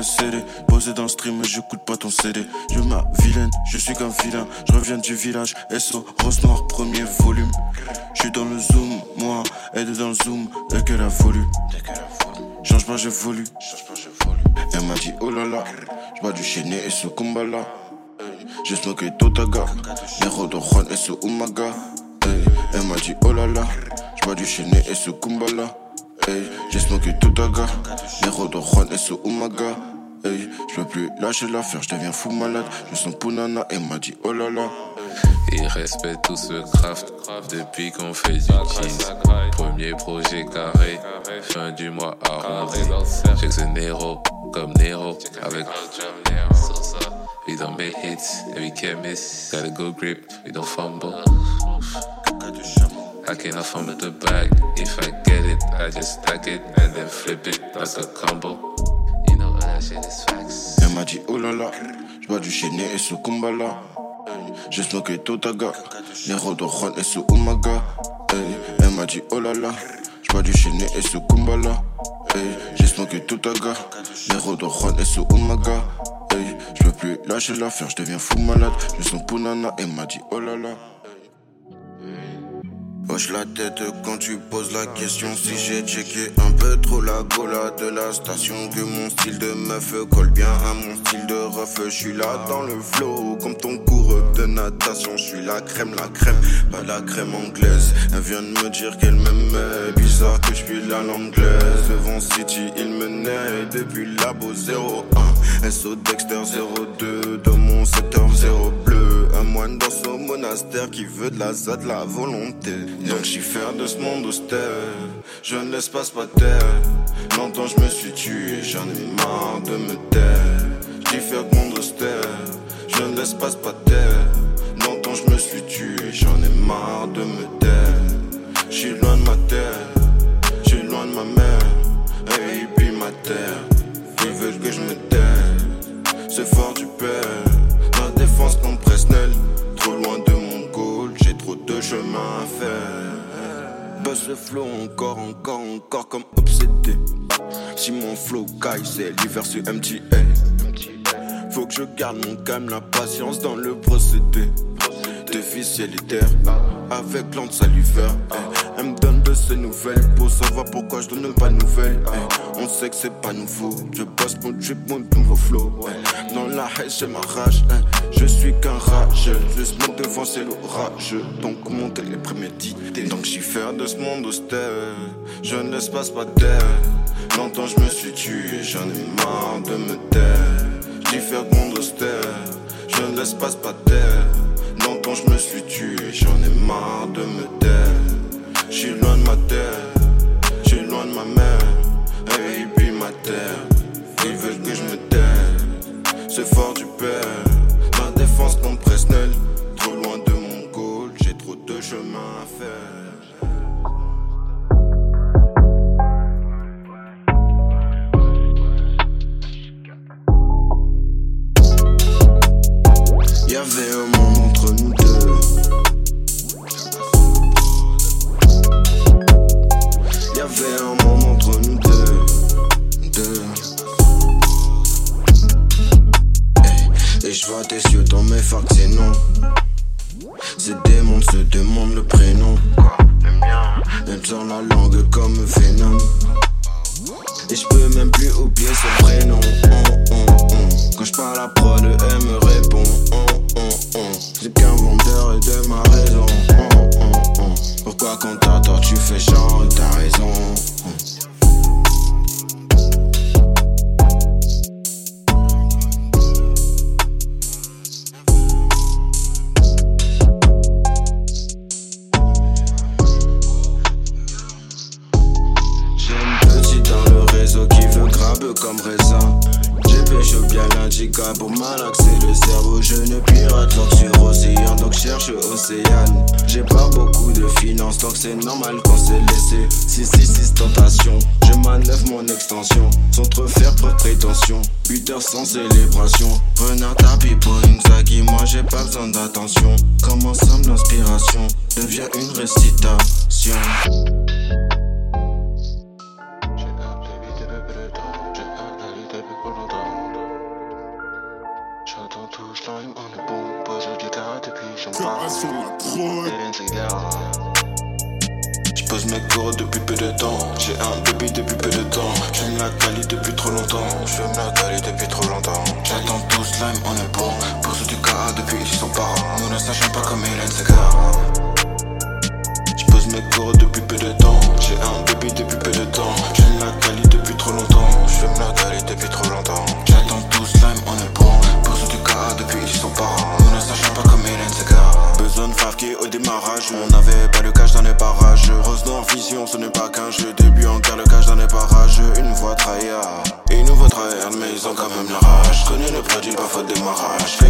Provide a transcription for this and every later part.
CD. Posé dans le stream, j'écoute pas ton CD. Je ma vilaine, je suis qu'un vilain. Je reviens du village, SO, rose noir, premier volume. Je suis dans le zoom, moi, elle est dans le zoom, dès qu'elle a voulu. Change pas, j'évolue. Elle m'a dit, oh là là, j'bois du chéné et ce kumbala. J'ai smoké Totaga, Nero de Juan et ce Umaga. Elle m'a dit, oh là là, j'bois du chéné et ce kumbala. J'ai smoké Totaga, Nero de Juan et ce Umaga. Je peux plus lâcher l'affaire, je fou malade. Je sens Punana, elle m'a dit, oh là là. Ils respectent tout ce craft depuis qu'on fait du cheese. Premier projet carré, fin du mois arrondi. J'ai que Nero, comme Nero, avec We don't make hits, and we can't miss. Got a good grip, we don't fumble. I cannot fumble the bag. If I get it, I just stack it and then flip it like a combo. Elle m'a dit, oh là là, j'bois du chéné et ce kumbala. J'ai smoké Totaga, Nero de Juan et ce Umaga. Elle m'a dit, oh là là, j'bois du chéné et ce kumbala. J'ai smoké Totaga, Nero de Juan et ce Umaga. Je peux plus lâcher l'affaire, je deviens fou malade. Je sens Punana, elle m'a dit, oh là là. Hoche la tête quand tu poses la question. Si j'ai checké un peu trop la gola de la station Que mon style de meuf colle bien à mon style de ref. Je suis là dans le flow comme ton cours de natation. Je suis la crème, la crème, pas la crème anglaise. Elle vient de me dire qu'elle m'aimait Bizarre que je suis la l'anglaise Devant City il me naît Depuis labo 01 SO Dexter 02 Dans mon secteur 0 bleu Un moine dans son monastère qui veut de la ZAD, la volonté. Donc j'y faire de ce monde austère. Je ne laisse pas se terre Longtemps je me suis tué J'en ai marre de me taire. J'y faire de monde austère. Je ne laisse pas se terre Longtemps je me suis tué J'en flow encore, encore, encore comme obsédé. Si mon flow caille c'est l'hiver sur MTA Faut que je garde mon calme, la patience dans le procédé Déficialitaire, avec l'antre salivaire Elle me donne de ses nouvelles pour savoir pourquoi je donne pas de nouvelles. On sait que c'est pas nouveau, je bosse mon trip, mon nouveau flow Dans la haine j'ai ma rage, je suis qu'un rageux Je smoke devant c'est l'orage, donc monter les prémédités Donc j'y faire de ce monde austère, je ne laisse pas terre Longtemps je me suis tué, j'en ai marre de me taire. J'y faire de monde austère, je ne laisse pas terre Longtemps je me suis tué, j'en ai marre de me taire. J'suis loin de ma terre, j'suis loin de ma mère. Et puis ma terre, ils veulent que je me taire. C'est fort du père, ma défense comme Presnel Trop loin de mon goal, j'ai trop de chemin à faire Parle à prod, elle me répond. Oh, oh, oh. J'ai qu'un vendeur et de ma raison. Oh, oh, oh. Pourquoi quand t'as tort, tu fais genre t'as raison. J'ai pêché bien l'indica pour malaxer le cerveau. Je ne pirate donc sur océan, donc cherche océane. J'ai pas beaucoup de finances, donc c'est normal qu'on s'est laissé. 666 tentation, je manœuvre mon extension. Sans trop faire preuve prétention. 8 heures sans célébration. Renard tapis pour une moi j'ai pas besoin d'attention. Comme ensemble l'inspiration? Devient une récitation. Je pose mes cours depuis peu de temps. J'ai un bébé depuis peu de temps. J'aime la qualité depuis trop longtemps. J'aime la qualité depuis trop longtemps. J'attends tout slime, on est bon. Ceux du cas depuis ils sont parents. Nous ne sachons pas comme Hélène Segar. Je pose mes cours depuis peu de temps. J'ai un bébé depuis peu de temps. J'aime la produit,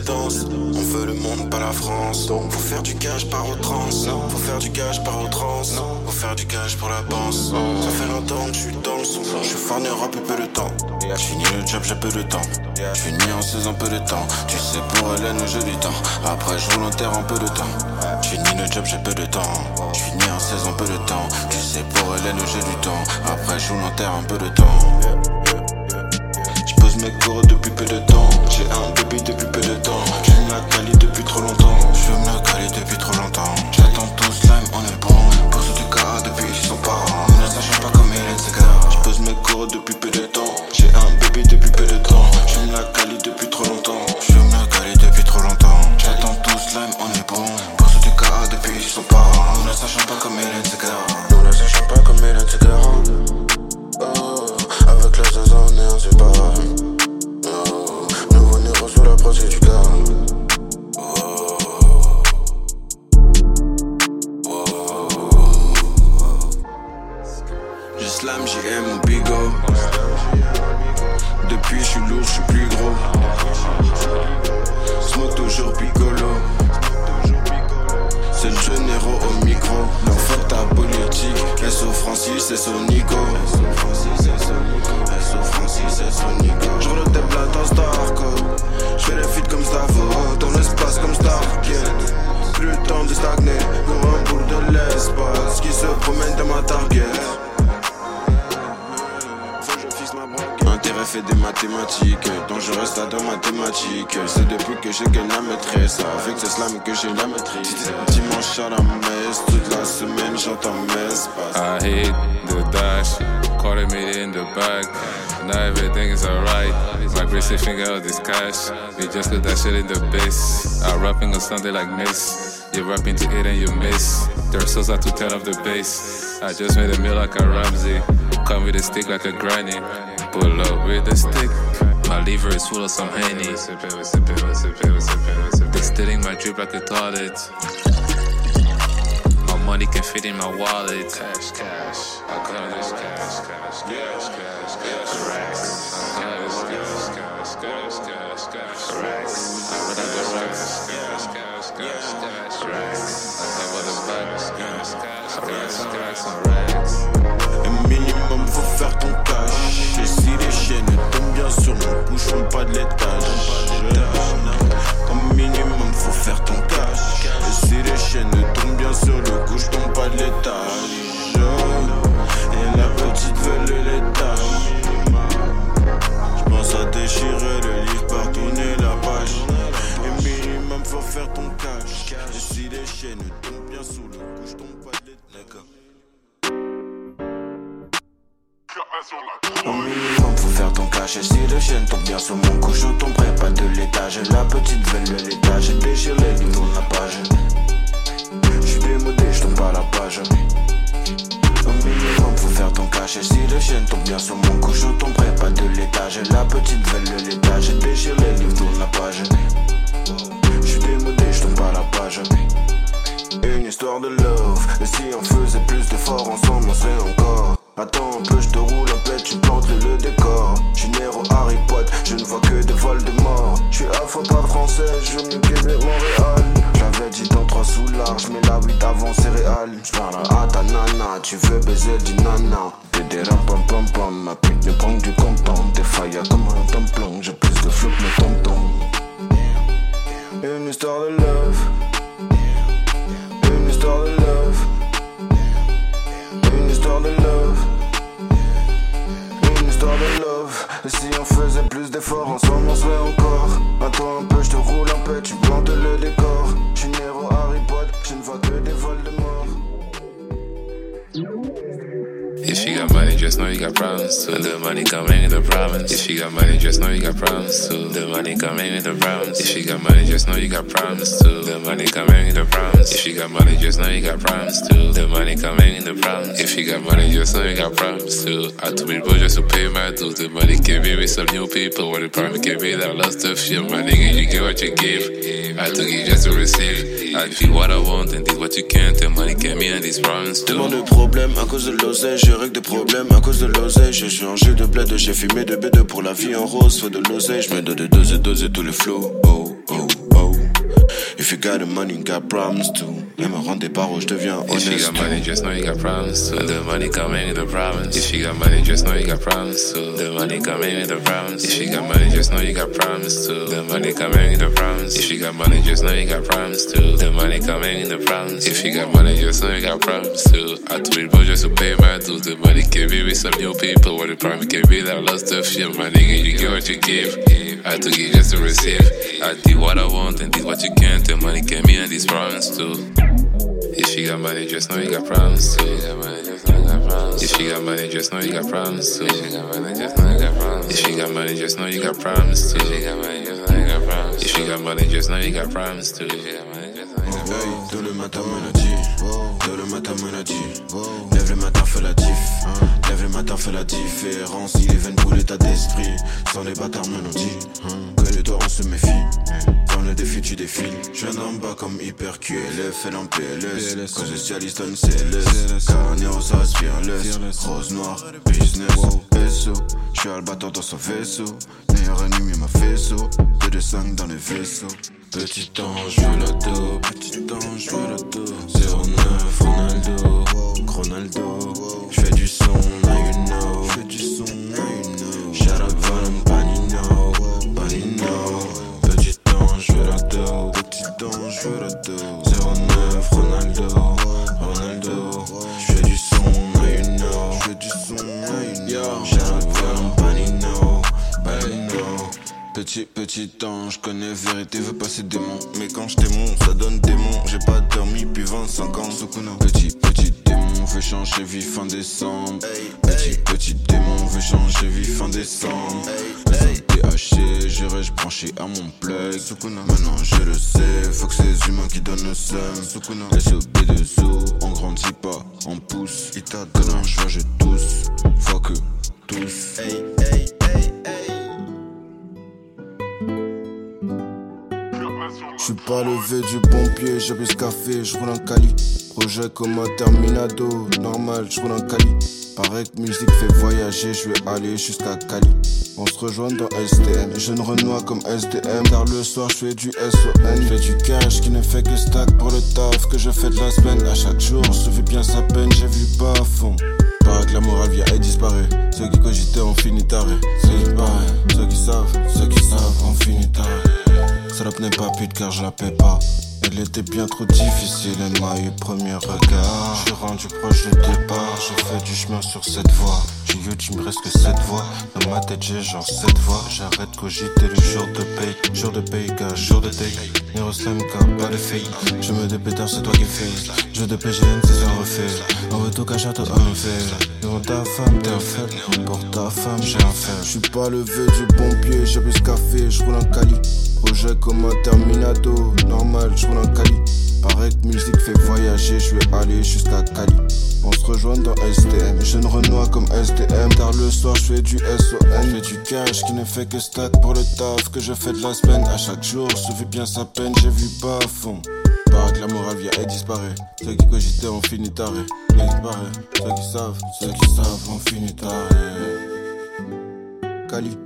danse. On veut le monde, pas la France. Donc, faut faire du cash par outrance. Faut faire du cash par outrance. Faut faire du cash pour la panse. Ça fait longtemps que je suis dans le son. Je suis fan et peu de temps. Finis le job, j'ai peu de temps. Je finis en saison peu de temps. Tu sais, pour Hélène, j'ai du temps. Après, je roule en terre en peu de temps. Je finis le job, j'ai peu de temps. Je finis en saison peu de temps. Tu sais, pour Hélène, j'ai du temps. Après, je roule en terre un peu de temps. Je pose mes cours depuis peu de temps. J'ai un bébé depuis peu de temps. J'aime la qualité depuis trop longtemps. J'aime la qualité depuis trop longtemps. J'attends tout slime, on est bon. Pour ceux du cas depuis ils sont parents. Ne sachons pas comme Hélène Segar. Je pose mes cours depuis peu de temps. J'ai un bébé depuis peu de temps. J'aime la qualité depuis trop longtemps. Toujours piccolo. C'est le généraux au micro. Fuck ta politique. SO Francis, SO Nico. SO Francis, SO Nico. Je roule des plats dans Starcode. Je fais les feats comme Stavo. Dans l'espace comme Stargate. Plus le temps de stagner. Comme un boule de l'espace. Qui se promène dans ma target. Intérêt fait des mathématiques, je reste à deux mathématiques. C'est depuis que j'ai gagné la maîtresse, avec ce slam que j'ai la maîtrise. Dimanche à la messe, toute la semaine j'entends messe. I hit the dash, quarter million in the bag. Now everything is alright. My bracelet finger out this cash. We just put that shit in the base. I'm rapping on Sunday like Miss. You're rapping to it and you miss. There's souls out to turn up the bass. I just made a meal like a Ramsey. Come with a stick like a granny. Pull up with a stick. My liver is full of some Henny. Distilling my drip like a toilet. My money can fit in my wallet. Cash, cash. I call this cash, cash, cash, cash, cash. Racks. I call this cash, cash, cash, cash, cash. Racks. I out the racks. Cash, cash, cash, cash. Racks. I cover the bags. Cash, cash, cash, cash, racks. Minimum faut faire ton cash Et si le chien tombe bien sur mon cou Je tomberai pas de l'étage. La petite veine le l'étage déchire les lignes dans la page J'suis démodé, j'tombe à la page. Au minimum faut faire ton cash Et si le chien tombe bien sur mon cou Je tomberai pas de l'étage. La petite veine le l'étage déchire les livres dans la page J'suis démodé, j'tombe à la page. Une histoire de love Et si on faisait plus d'efforts ensemble on serait encore. Attends un peu je te roule Fois pas français Je veux mieux Québec Montréal J'avais dit dans trois sous large Mais la 8 avant céréales J'parle à ta nana Tu veux baiser du nana T'es des ram pam pam pam. Ma pute me prend du content. Des failles comme un tampon. J'ai plus de flou que mes tontons. Une histoire de love. Une histoire de love. Une histoire de love. Et si on faisait plus d'efforts, ensemble on serait encore. Attends un peu, je te roule en paix, tu plantes le décor. J'suis Nero Harry Potter, je ne vois que des vols de you got money, just know you got problems too. The money coming in the problems. If she got money, just know you got problems too. The money coming in the problems. If she got money, just know you got problems too. The money coming in the problems. If she got money, just know you got problems too. The money coming in the problems. If she got money, just know you got problems too. I took me just to pay my dues. The money can be with some new people. What the problem can be that lost of shit. My nigga, you get what you give. I took it just to receive. I feel what I want and did what you can't. The money came in and these problems too. Tellement de problèmes à cause de l'oseille, règle des problèmes à cause de l'oseille. J'ai changé de bled, j'ai fumé de B2 pour la vie en rose. Faut de l'oseille, je me donne de doses et doses et tous les flows. Oh, oh, oh. If you got the money, you got problems too. Et me des barreaux, je deviens If you got money, just know you got problems too. The money coming in the problems. If you got money, just know you got problems too. The money coming in the problems. If you got money, just know you got problems too. The money coming in the problems. If you got money, just know you got problems too. The money coming in the problems. If you got money, just know you got problems too. I told you just to pay my dues. The money can be with some new people. What the problem can be that lost of shit. My nigga, you get what you give. I took it just to receive. I did what I want and did what you can't. The money came in and these problems too. If you got money, just know you got problems too. If you got money, just know you got problems too. If you got money, just know you got problems too. If you got money, just know you got problems too. Tôt le matin dit, tôt le matin dit. Lève le matin, fais la diff. Lève le matin, fais la différence. Il est vaine pour l'état d'esprit. Sans les bâtards me l'ont dit. Que les toi on se méfie. Dans le défi, tu défiles. Je viens d'en bas comme hyper QLF, elle en PLS. Quand je cialise, donne CLS. Carnero, ça respire laisse. Rose noire, business. SO, je suis albatteur dans son vaisseau. Meilleur ennemi, ma faisceau. 2 de 5 dans les vaisseaux. Petit ange, je la dos. Petit ange, je veux la dos. 09, Ronaldo. Ronaldo. Je fais du son, now you know. Je fais du son, now you know. Shout out Valon, Panino. Panino. Petit ange, je veux dos. Petit ange, je veux la dos. 09, Ronaldo. Ronaldo. Je fais du son, now you know. Je fais du son, now you know. Shout out Valon, Panino. Panino. Petit, petit ange, connais vérité, veut passer démon. Mais quand je démon, ça donne Petit, petit démon veut changer vie fin décembre. Petit, petit démon veut changer vie fin décembre. THC, je reste branché à mon plug. Maintenant je le sais, faut que ces humains qui donnent le seum. Les OB2O, on grandit pas, on pousse. Donne un choix, je tousse, fuck tous. Hey, hey, hey. Je suis pas levé du bon pied, j'ai bu ce café, je roule un cali. Projet comme un terminado, normal, je roule un cali. Pareil que musique fait voyager, je vais aller jusqu'à Cali. On se rejoint dans STM, jeune Renoir comme SDM. Car le soir, je fais du SON. Je fais du cash qui ne fait que stack pour le taf que je fais de la semaine. À chaque jour, se fait bien sa peine, j'ai vu pas à fond. Paraît que la morale vient et disparaît. Ceux qui cogitaient ont fini taré. Paraît, ceux qui savent, ceux qui savent ont fini taré. Salope n'est pas pute car je la paie pas. Elle était bien trop difficile, elle m'a eu premier regard. Je suis rendu proche du départ, j'ai fait du chemin sur cette voie. J'ai eu, tu me reste que cette voix. Dans ma tête, j'ai genre cette voix. J'arrête de cogiter le jour de paye. Jour de paye, car jour de take. Nero slam, car pas de fake. Je me dépétard, c'est toi qui fais. Jeu de PGN, c'est ça refait. Veut tout cacher, toi, un fait. Devant ta femme, t'es un faible. Pour ta femme, j'ai un faible. Je suis pas levé du bon pied, j'ai ce café, je roule un cali. Projet comme un terminado, normal, je roule un cali. Pareil que musique fait voyager, je vais aller jusqu'à Cali. On se rejoint dans STM, jeune Renoir comme SDM. Tard le soir, je fais du SON. Fais du cash qui ne fait que stack pour le taf que je fais de la semaine. À chaque jour, se fait bien sa peine, j'ai vu pas à fond. Que la morale vient et disparaît. Ceux qui cogitaient ont fini taré. Disparaît. Ceux qui savent, ceux qui savent ont fini taré. Cali.